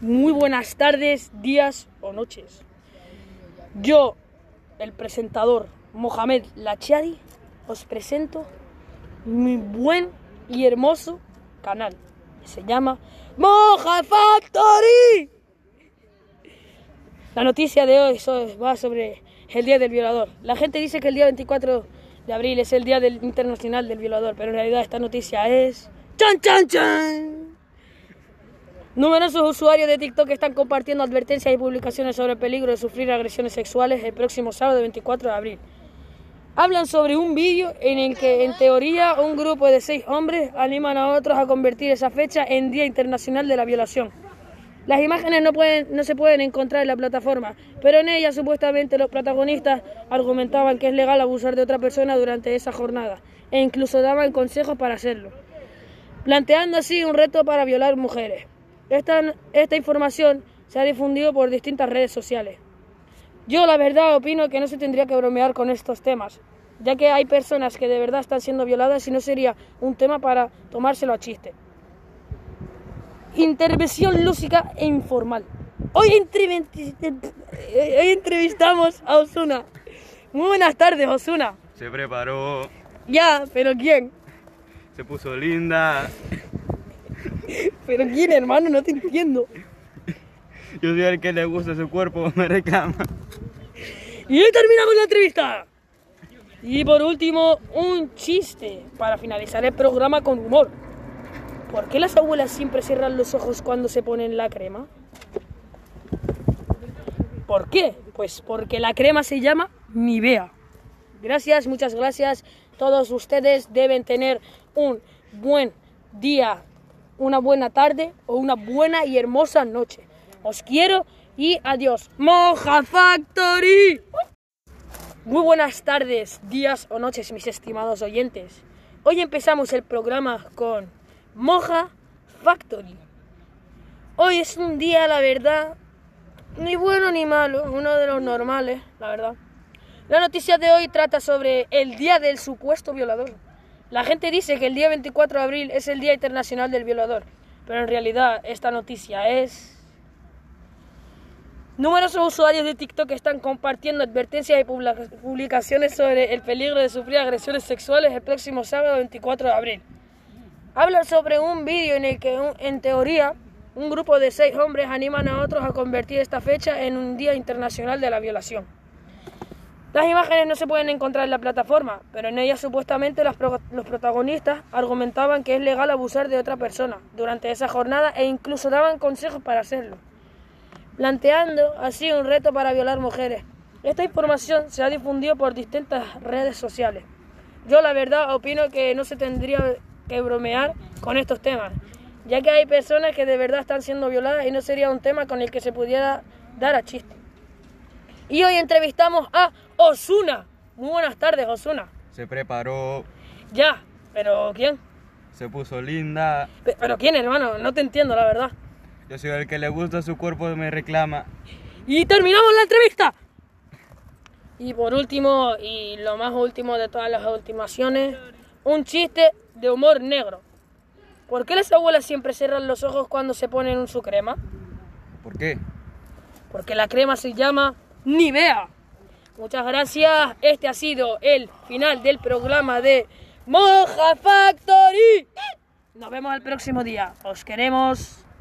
Muy buenas tardes, días o noches. Yo, el presentador Mohamed Lachiari, os presento mi buen y hermoso canal. Se llama Moja Factory. La noticia de hoy va sobre el Día del Violador. La gente dice que el día 24 de abril es el Día del Internacional del Violador, pero en realidad esta noticia es... ¡Chan, chan, chan! Numerosos usuarios de TikTok están compartiendo advertencias y publicaciones sobre el peligro de sufrir agresiones sexuales el próximo sábado 24 de abril. Hablan sobre un vídeo en el que, en teoría, un grupo de seis hombres animan a otros a convertir esa fecha en Día Internacional de la Violación. Las imágenes no, pueden, no se pueden encontrar en la plataforma, pero en ellas supuestamente los protagonistas argumentaban que es legal abusar de otra persona durante esa jornada e incluso daban consejos para hacerlo, planteando así un reto para violar mujeres. Esta, esta información se ha difundido por distintas redes sociales. Yo la verdad opino que no se tendría que bromear con estos temas, ya que hay personas que de verdad están siendo violadas y no sería un tema para tomárselo a chiste. Intervención lúcica e informal. Hoy, entrevistamos a Osuna. Muy buenas tardes, Osuna. Se preparó. Ya, pero ¿quién? Se puso linda. Pero quién, hermano, no te entiendo. Yo soy el que le gusta su cuerpo, me reclama. Y terminamos la entrevista. Y por último, un chiste para finalizar el programa con humor. ¿Por qué las abuelas siempre cierran los ojos cuando se ponen la crema? ¿Por qué? Pues porque la crema se llama Nivea. Gracias, muchas gracias. Todos ustedes deben tener un buen día una buena tarde o una buena y hermosa noche. Os quiero y adiós. Moja Factory. Muy buenas tardes, días o noches, mis estimados oyentes. Hoy empezamos el programa con Moja Factory. Hoy es un día, la verdad, ni bueno ni malo, uno de los normales, la verdad. La noticia de hoy trata sobre el día del supuesto violador. La gente dice que el día 24 de abril es el Día Internacional del Violador, pero en realidad esta noticia es... Numerosos usuarios de TikTok están compartiendo advertencias y publicaciones sobre el peligro de sufrir agresiones sexuales el próximo sábado 24 de abril. Hablan sobre un vídeo en el que, en teoría, un grupo de seis hombres animan a otros a convertir esta fecha en un Día Internacional de la Violación. Las imágenes no se pueden encontrar en la plataforma, pero en ellas supuestamente los protagonistas argumentaban que es legal abusar de otra persona durante esa jornada e incluso daban consejos para hacerlo, planteando así un reto para violar mujeres. Esta información se ha difundido por distintas redes sociales. Yo la verdad opino que no se tendría que bromear con estos temas, ya que hay personas que de verdad están siendo violadas y no sería un tema con el que se pudiera dar a chiste. Y hoy entrevistamos a Osuna. Muy buenas tardes, Osuna. Se preparó. Ya, pero ¿quién? Se puso linda. ¿Pero quién, hermano? No te entiendo, la verdad. Yo soy el que le gusta su cuerpo y me reclama. Y terminamos la entrevista. Y por último, y lo más último de todas las ultimaciones, un chiste de humor negro. ¿Por qué las abuelas siempre cierran los ojos cuando se ponen su crema? ¿Por qué? Porque la crema se llama ni vea. Muchas gracias. Este ha sido el final del programa de Moja Factory. Nos vemos el próximo día. Os queremos.